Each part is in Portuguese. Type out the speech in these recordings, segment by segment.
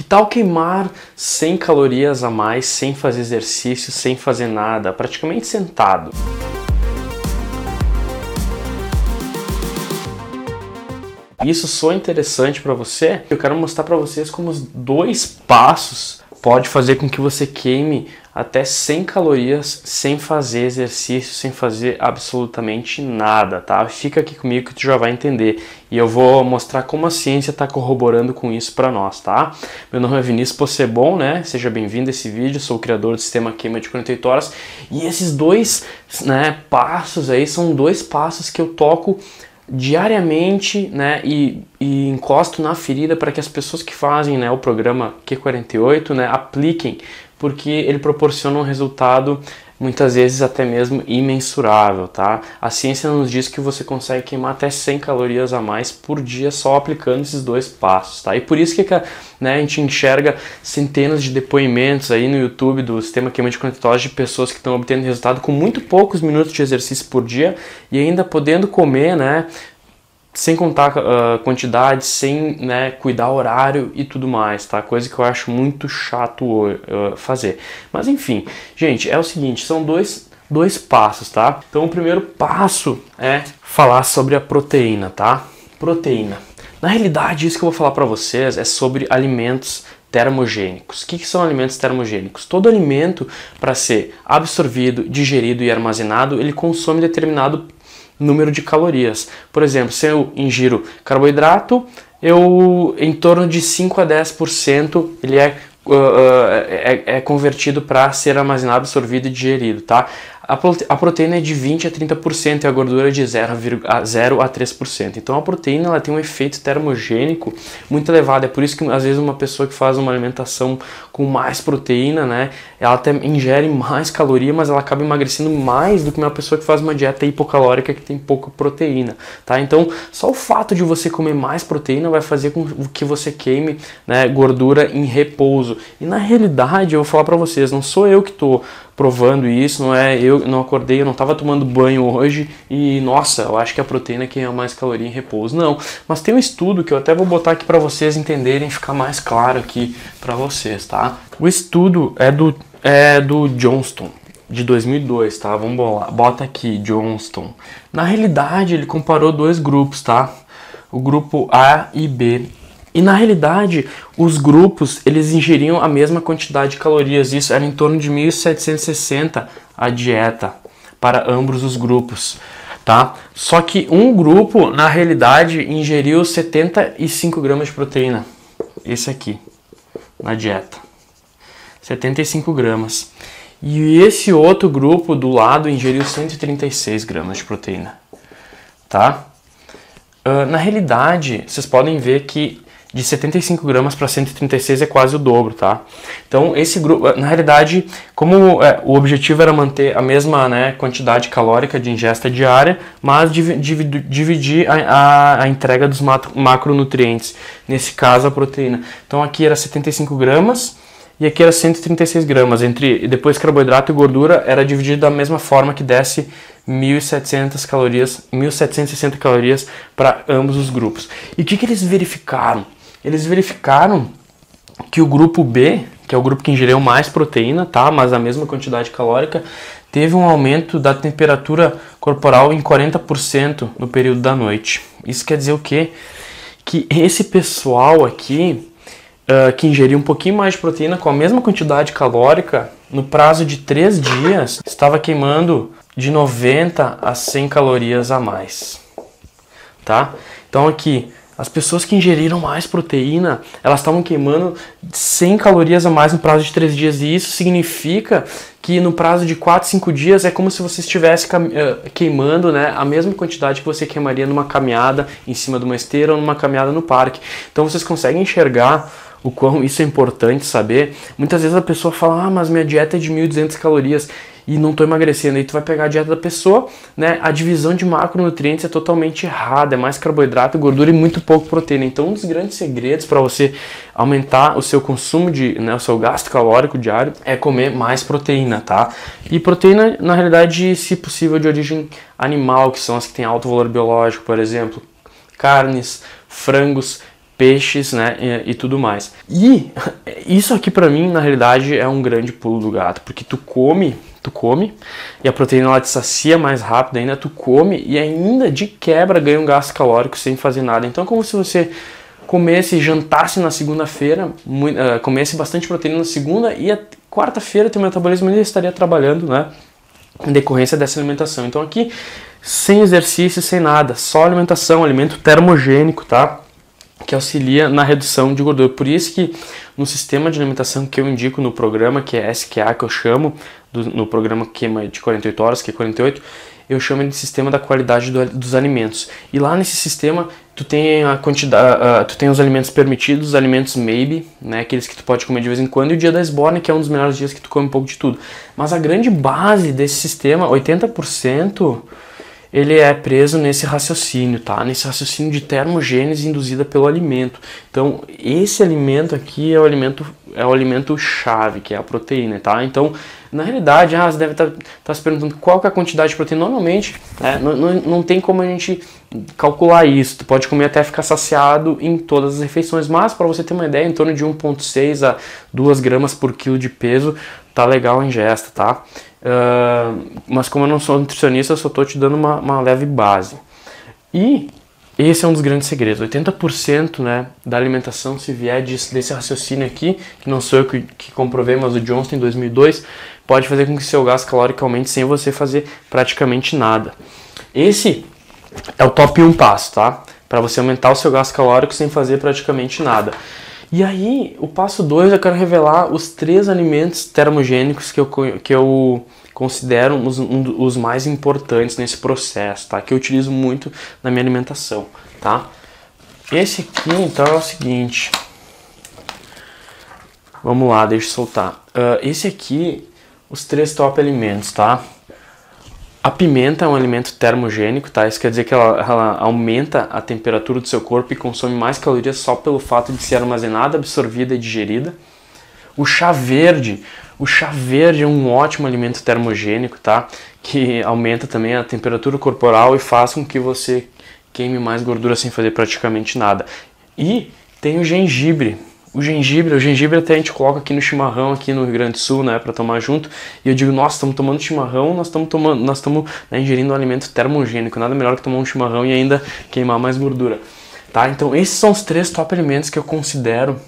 Que tal queimar 100 calorias a mais sem fazer exercício, sem fazer nada, praticamente sentado? Isso só interessante para você. Eu quero mostrar para vocês como os dois passos pode fazer com que você queime até 100 calorias sem fazer exercício, sem fazer absolutamente nada, tá? Fica aqui comigo que tu já vai entender e eu vou mostrar como a ciência está corroborando com isso para nós, tá? Meu nome é Vinícius Possebon, né? Seja bem-vindo a esse vídeo, sou o criador do sistema queima de 48 horas e esses dois, né, passos aí são dois passos que eu toco diariamente, né, e, e encosto na ferida para que as pessoas que fazem, né, o programa Q48, né, apliquem, porque ele proporciona um resultado muitas vezes até mesmo imensurável, tá? A ciência nos diz que você consegue queimar até 100 calorias a mais por dia só aplicando esses dois passos, tá? E por isso que né, a gente enxerga centenas de depoimentos aí no YouTube do sistema queima de horas de pessoas que estão obtendo resultado com muito poucos minutos de exercício por dia e ainda podendo comer, né, sem contar uh, quantidade, sem né, cuidar horário e tudo mais, tá? Coisa que eu acho muito chato uh, fazer. Mas enfim, gente, é o seguinte, são dois, dois passos, tá? Então o primeiro passo é falar sobre a proteína, tá? Proteína. Na realidade, isso que eu vou falar para vocês é sobre alimentos termogênicos. O que, que são alimentos termogênicos? Todo alimento, para ser absorvido, digerido e armazenado, ele consome determinado número de calorias. Por exemplo, se eu ingiro carboidrato, eu em torno de 5 a 10% ele é, uh, é, é convertido para ser armazenado, absorvido e digerido, tá? A proteína é de 20 a 30% e a gordura é de 0 a, 0 a 3%. Então a proteína ela tem um efeito termogênico muito elevado. É por isso que às vezes uma pessoa que faz uma alimentação com mais proteína, né, ela até ingere mais caloria, mas ela acaba emagrecendo mais do que uma pessoa que faz uma dieta hipocalórica que tem pouca proteína, tá? Então só o fato de você comer mais proteína vai fazer com que você queime né, gordura em repouso. E na realidade eu vou falar para vocês, não sou eu que estou provando isso, não é eu não acordei, eu não estava tomando banho hoje e nossa, eu acho que a proteína que é mais caloria em repouso. Não, mas tem um estudo que eu até vou botar aqui para vocês entenderem, ficar mais claro aqui para vocês, tá? O estudo é do é do Johnston de 2002, tá? Vamos lá, bota aqui Johnston. Na realidade, ele comparou dois grupos, tá? O grupo A e B e na realidade, os grupos eles ingeriam a mesma quantidade de calorias, isso era em torno de 1760 a dieta para ambos os grupos, tá? Só que um grupo, na realidade, ingeriu 75 gramas de proteína, esse aqui, na dieta, 75 gramas. E esse outro grupo do lado ingeriu 136 gramas de proteína, tá? Uh, na realidade, vocês podem ver que de 75 gramas para 136 é quase o dobro, tá? Então esse grupo, na realidade, como é, o objetivo era manter a mesma né, quantidade calórica de ingesta diária, mas dividir a, a, a, entrega dos macronutrientes, nesse caso a proteína. Então aqui era 75 gramas e aqui era 136 gramas. Entre depois carboidrato e gordura era dividido da mesma forma que desse 1.700 calorias, 1.760 calorias para ambos os grupos. E o que, que eles verificaram? Eles verificaram que o grupo B, que é o grupo que ingeriu mais proteína, tá, mas a mesma quantidade calórica, teve um aumento da temperatura corporal em 40% no período da noite. Isso quer dizer o quê? Que esse pessoal aqui, uh, que ingeriu um pouquinho mais de proteína com a mesma quantidade calórica, no prazo de 3 dias, estava queimando de 90 a 100 calorias a mais. Tá? Então aqui, as pessoas que ingeriram mais proteína, elas estavam queimando 100 calorias a mais no prazo de 3 dias. E isso significa que no prazo de 4, 5 dias é como se você estivesse eh, queimando né, a mesma quantidade que você queimaria numa caminhada em cima de uma esteira ou numa caminhada no parque. Então vocês conseguem enxergar o quão isso é importante saber. Muitas vezes a pessoa fala, ah, mas minha dieta é de 1.200 calorias e não estou emagrecendo. Aí tu vai pegar a dieta da pessoa, né? A divisão de macronutrientes é totalmente errada, é mais carboidrato, gordura e muito pouco proteína. Então, um dos grandes segredos para você aumentar o seu consumo de, né, o seu gasto calórico diário é comer mais proteína, tá? E proteína, na realidade, se possível, de origem animal, que são as que têm alto valor biológico, por exemplo, carnes, frangos, peixes, né, e, e, tudo mais. E isso aqui para mim, na realidade, é um grande pulo do gato, porque tu come, tu come, e a proteína ela te sacia mais rápido ainda, tu come e ainda de quebra ganha um gasto calórico sem fazer nada. Então, como se você comesse e jantasse na segunda-feira, uh, comesse bastante proteína na segunda e a quarta-feira teu metabolismo ainda estaria trabalhando, né, em decorrência dessa alimentação. Então aqui, sem exercício, sem nada, só alimentação, alimento termogênico, tá? que auxilia na redução de gordura. Por isso que no sistema de alimentação que eu indico no programa, que é SQA, que eu chamo, do, no programa Queima de 48 horas, que é 48, eu chamo de sistema da qualidade do, dos alimentos. E lá nesse sistema tu tem a quantidade, uh, tu tem os alimentos permitidos, os alimentos maybe, né, aqueles que tu pode comer de vez em quando, e o dia da esborne, que é um dos melhores dias que tu come um pouco de tudo. Mas a grande base desse sistema, 80% ele é preso nesse raciocínio, tá? Nesse raciocínio de termogênese induzida pelo alimento. Então, esse alimento aqui é o alimento é o alimento chave, que é a proteína, tá? Então, na realidade, ah, você deve estar tá, tá se perguntando qual é a quantidade de proteína. Normalmente, é, não, não, não tem como a gente calcular isso. Tu pode comer até ficar saciado em todas as refeições, mas para você ter uma ideia, em torno de 1,6 a 2 gramas por quilo de peso, tá legal a ingesta, tá? Uh, mas como eu não sou nutricionista, eu só estou te dando uma, uma, leve base. E esse é um dos grandes segredos. 80% né, da alimentação, se vier desse, desse raciocínio aqui, que não sou eu que, que comprovei, mas o Johnston em 2002, pode fazer com que seu gasto calórico aumente sem você fazer praticamente nada. Esse é o top 1 passo, tá? Para você aumentar o seu gasto calórico sem fazer praticamente nada. E aí, o passo 2 eu quero revelar os três alimentos termogênicos que eu, que eu considero os, um, os mais importantes nesse processo, tá? Que eu utilizo muito na minha alimentação, tá? Esse aqui, então, é o seguinte. Vamos lá, deixa eu soltar. Uh, esse aqui, os três top alimentos, tá? A pimenta é um alimento termogênico, tá? Isso quer dizer que ela, ela, aumenta a temperatura do seu corpo e consome mais calorias só pelo fato de ser armazenada, absorvida e digerida. O chá verde, o chá verde é um ótimo alimento termogênico, tá? Que aumenta também a temperatura corporal e faz com que você queime mais gordura sem fazer praticamente nada. E tem o gengibre, o gengibre, o gengibre até a gente coloca aqui no chimarrão aqui no Rio Grande do Sul, né, para tomar junto. E eu digo, nossa, estamos tomando chimarrão, nós estamos tomando, nós estamos né, ingerindo um alimento termogênico. Nada melhor que tomar um chimarrão e ainda queimar mais gordura, tá? Então esses são os três top alimentos que eu considero,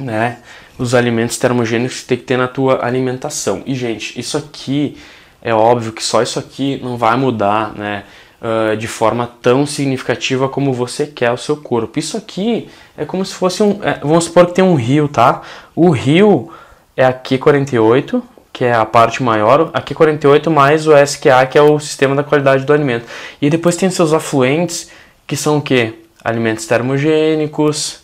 né, os alimentos termogênicos que tem que ter na tua alimentação. E gente, isso aqui é óbvio que só isso aqui não vai mudar, né? Uh, de forma tão significativa como você quer o seu corpo. Isso aqui é como se fosse um. É, vamos supor que tem um rio, tá? O rio é a Q48, que é a parte maior, a Q48 mais o SQA, que é o sistema da qualidade do alimento. E depois tem seus afluentes, que são o quê? Alimentos termogênicos,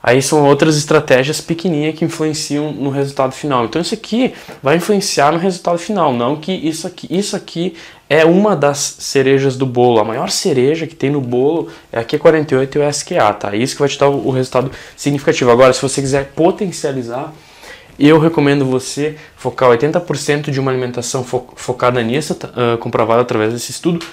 Aí são outras estratégias pequenininhas que influenciam no resultado final. Então isso aqui vai influenciar no resultado final, não que isso aqui, isso aqui é uma das cerejas do bolo. A maior cereja que tem no bolo é a Q48 e o SQA, tá? Isso que vai te dar o resultado significativo. Agora, se você quiser potencializar, eu recomendo você focar 80% de uma alimentação fo focada nisso, uh, comprovada através desse estudo,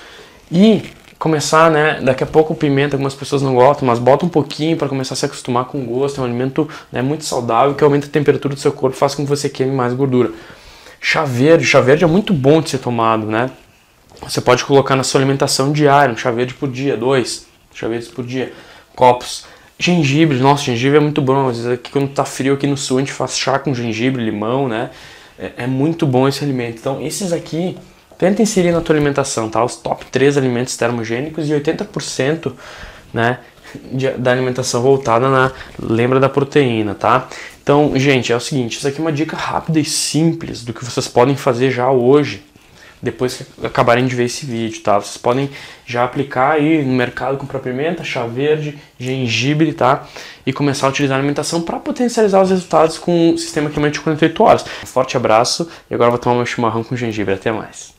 e começar, né? Daqui a pouco pimenta, algumas pessoas não gostam, mas bota um pouquinho para começar a se acostumar com o gosto. É um alimento né, muito saudável que aumenta a temperatura do seu corpo, faz com que você queime mais gordura. Chá verde, chá verde é muito bom de ser tomado, né? Você pode colocar na sua alimentação diária, um chá verde por dia, dois chá verdes por dia, copos. Gengibre, nossa, gengibre é muito bom. Às vezes aqui quando tá frio aqui no sul a gente faz chá com gengibre, limão, né? É, é muito bom esse alimento. Então esses aqui Tenta inserir na tua alimentação, tá? Os top 3 alimentos termogênicos e 80% né, de, da alimentação voltada na lembra da proteína, tá? Então, gente, é o seguinte, isso aqui é uma dica rápida e simples do que vocês podem fazer já hoje, depois que acabarem de ver esse vídeo, tá? Vocês podem já aplicar aí no mercado comprar pimenta, chá verde, gengibre, tá? E começar a utilizar a alimentação para potencializar os resultados com o sistema queimante de 48 horas. Forte abraço e agora vou tomar meu chimarrão com gengibre. Até mais.